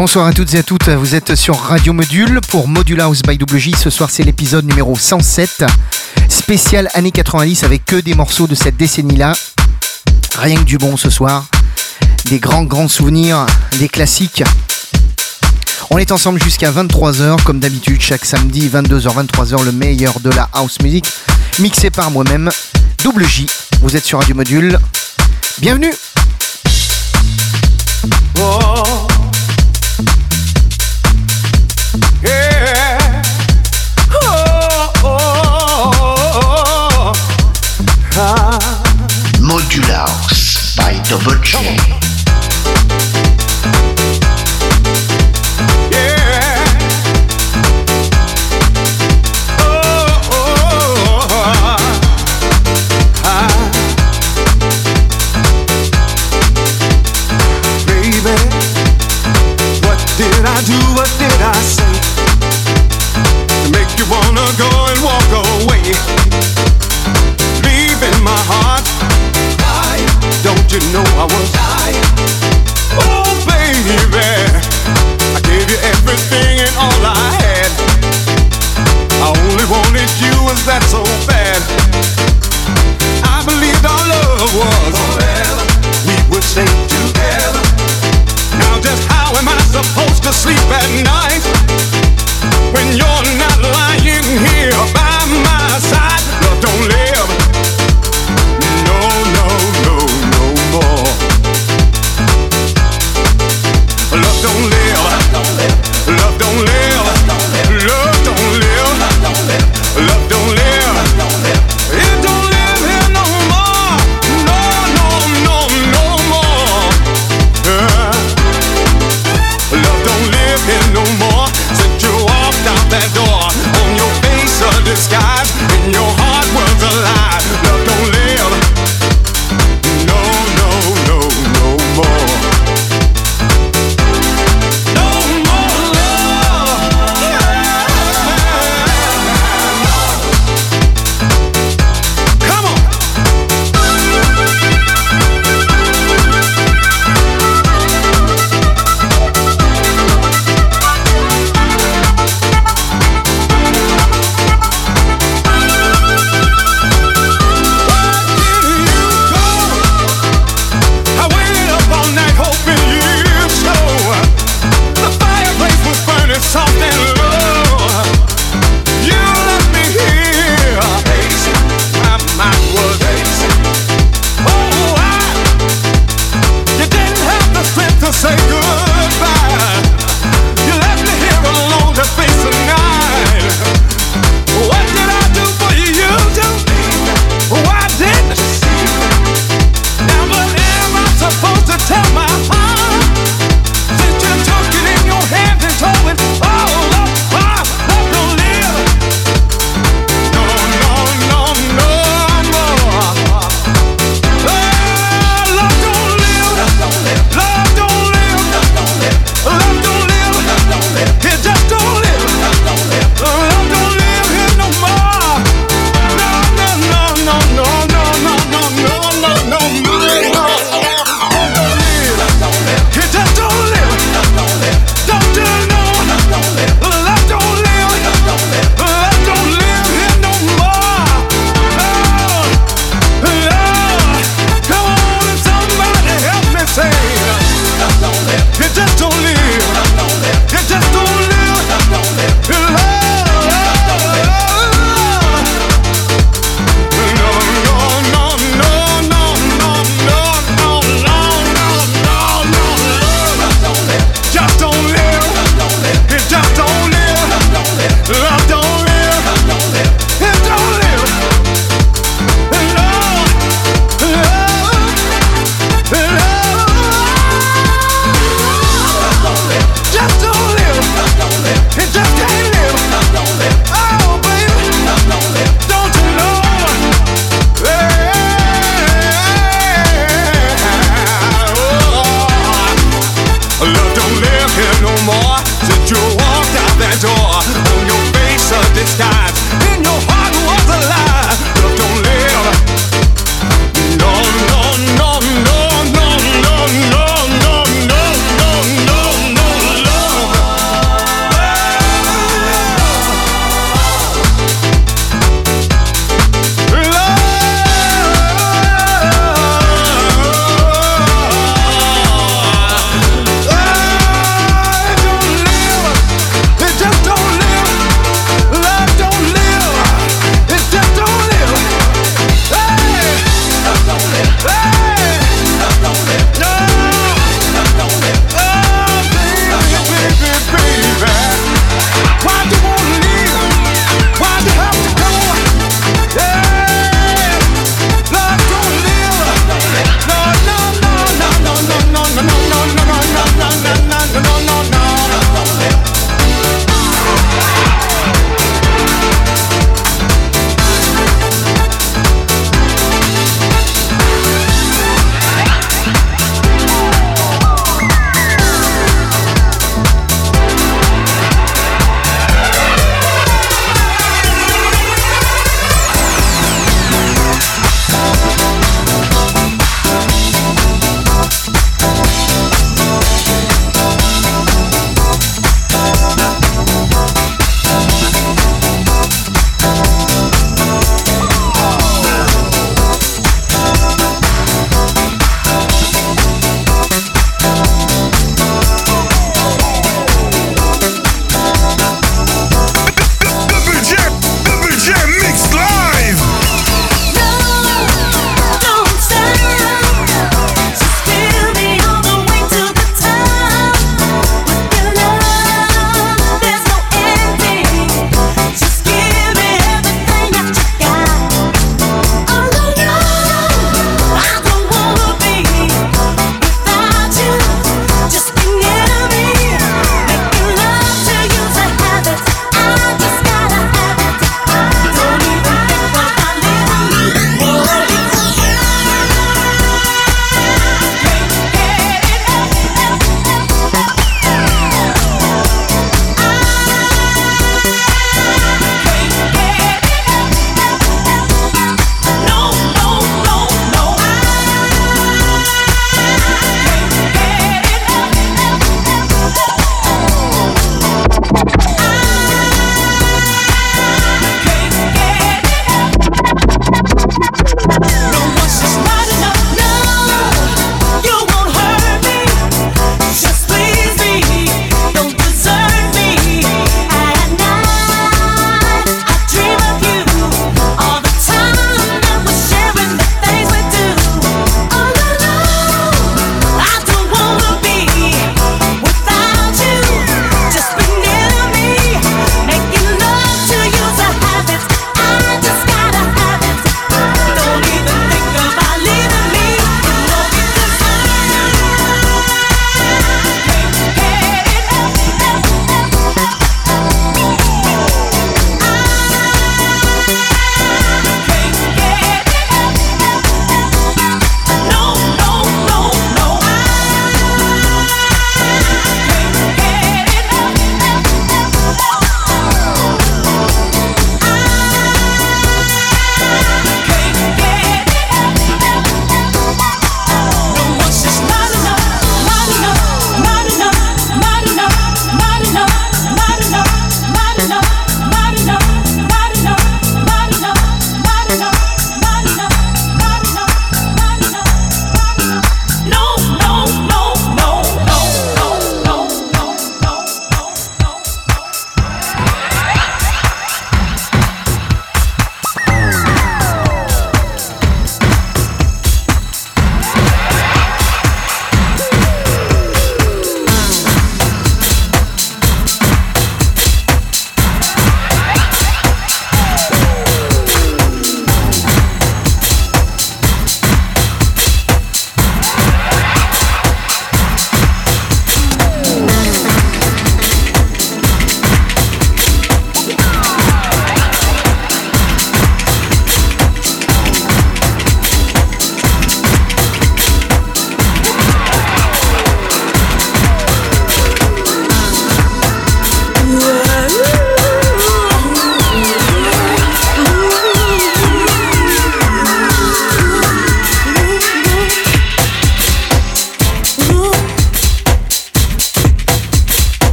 Bonsoir à toutes et à toutes, vous êtes sur Radio Module pour Module House by WJ. Ce soir, c'est l'épisode numéro 107, spécial années 90 avec que des morceaux de cette décennie-là. Rien que du bon ce soir. Des grands, grands souvenirs, des classiques. On est ensemble jusqu'à 23h, comme d'habitude, chaque samedi, 22h, 23h, le meilleur de la house music, mixé par moi-même, WJ. Vous êtes sur Radio Module. Bienvenue! Oh. Modular by Double J. did I do? What did I say? To make you wanna go and walk away. Know I was dying. Oh, baby, I gave you everything and all I had. I only wanted you, was that so bad? I believed our love was forever. We would stay together. Now, just how am I supposed to sleep at night when you're not lying here by my side? Love don't live.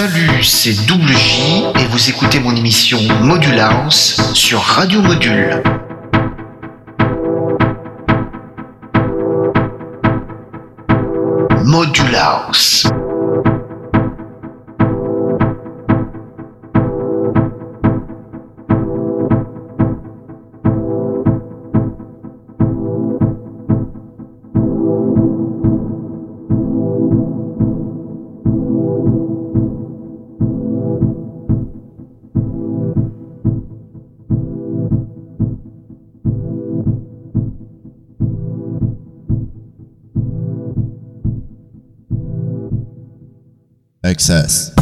Salut, c'est Double et vous écoutez mon émission Module sur Radio Module. Module. success.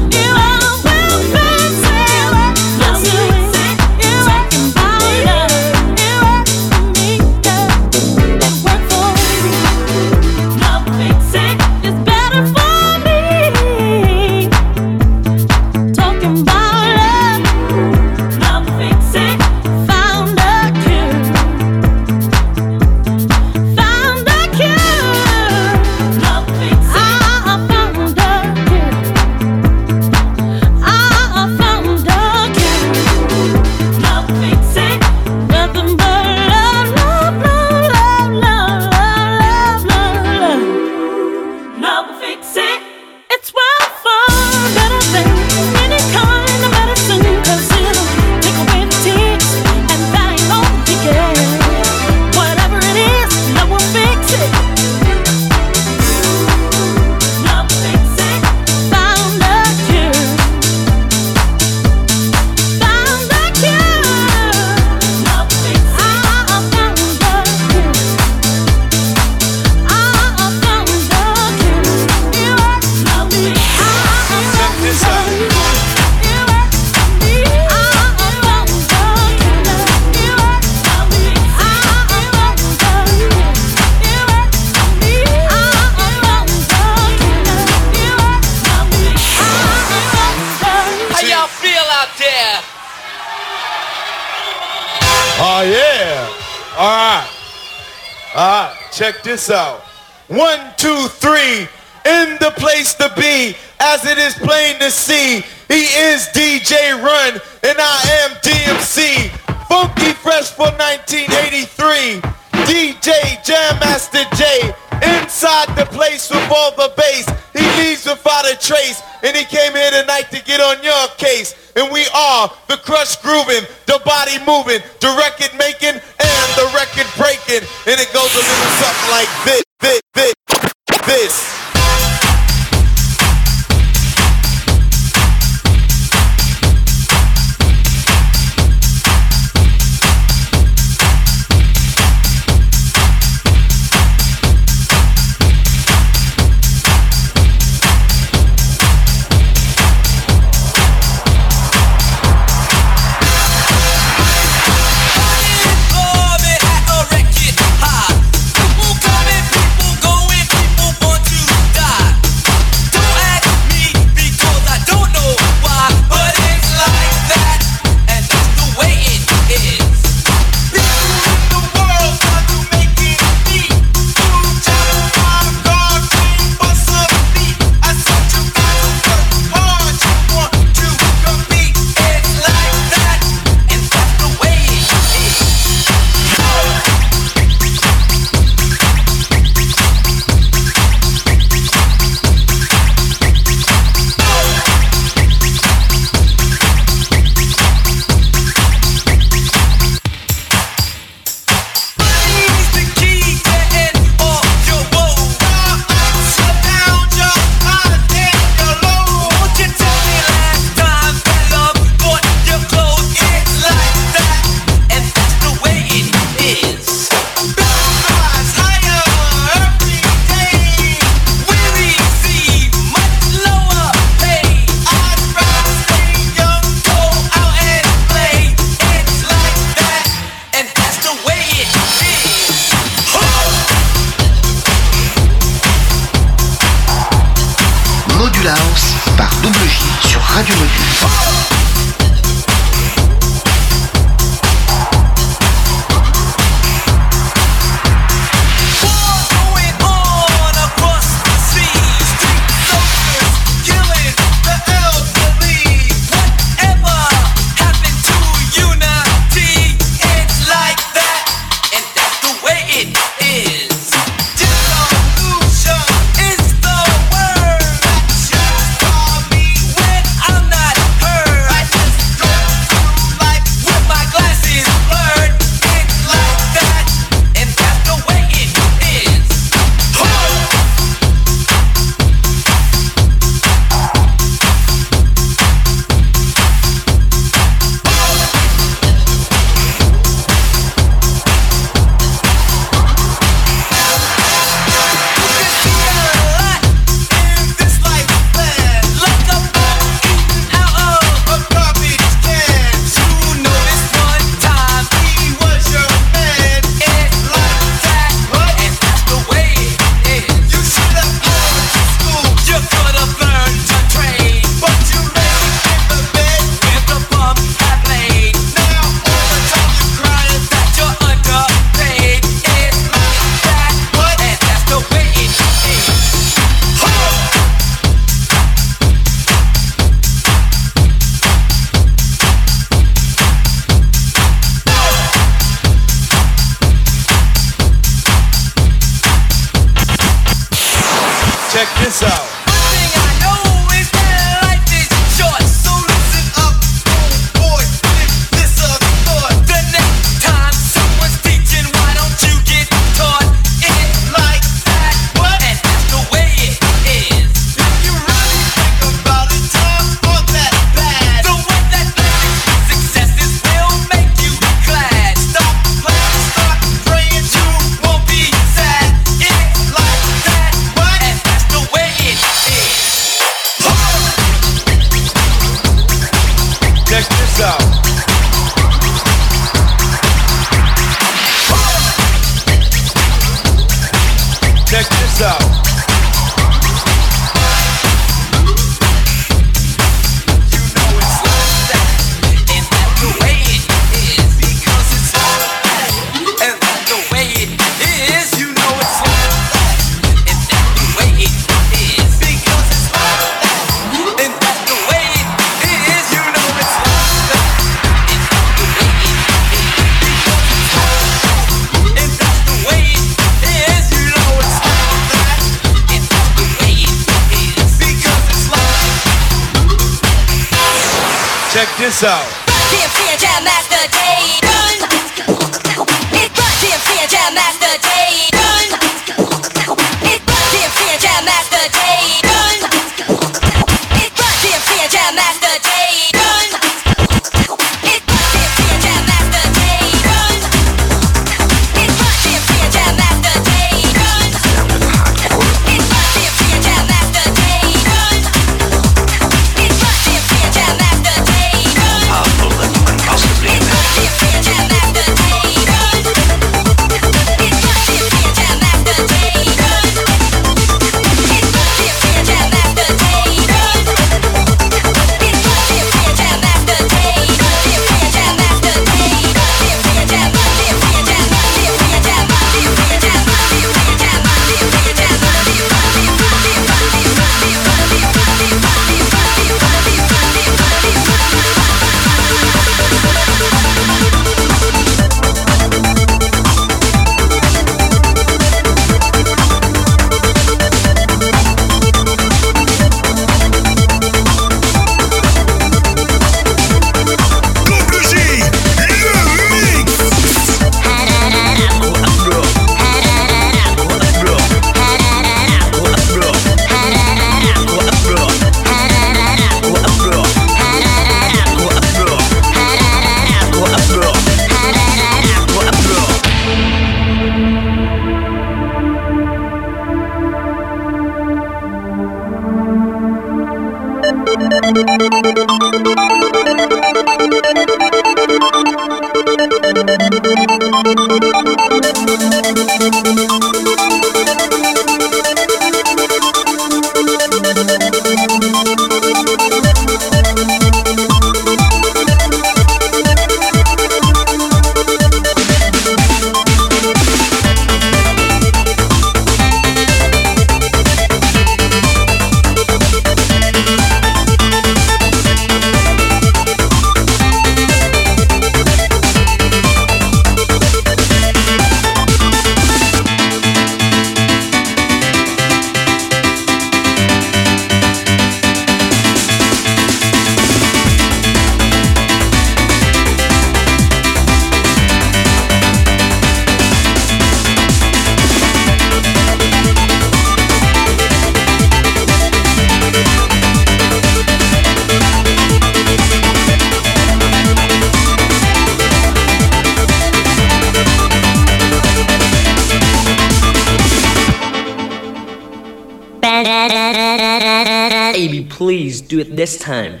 Baby, please do it this time.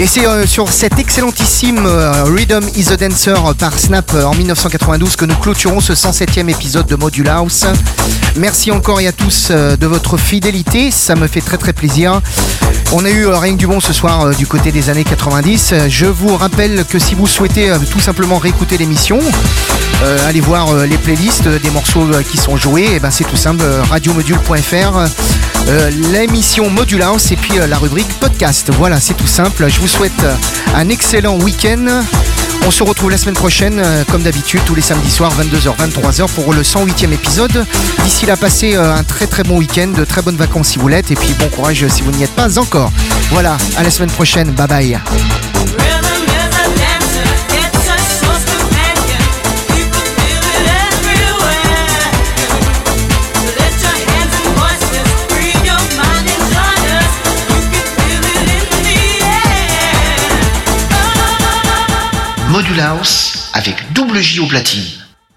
Et c'est euh, sur cet excellentissime euh, Rhythm is a Dancer par Snap euh, en 1992 que nous clôturons ce 107e épisode de Module House. Merci encore et à tous euh, de votre fidélité, ça me fait très très plaisir. On a eu euh, rien du bon ce soir du côté des années 90. Euh, Je vous rappelle que si vous souhaitez tout simplement réécouter l'émission, allez voir les playlists des morceaux qui sont joués, et ben c'est tout simple, radiomodule.fr, euh, l'émission Module House et puis euh, la rubrique podcast. Voilà, c'est tout simple. Je vous souhaite euh, un excellent week-end. On se retrouve la semaine prochaine, comme d'habitude, tous les samedis soirs, 22h, 23h, pour le 108e épisode. D'ici là, passez un très très bon week-end, de très bonnes vacances si vous l'êtes, et puis bon courage si vous n'y êtes pas encore. Voilà, à la semaine prochaine, bye bye. Avec double J au platine.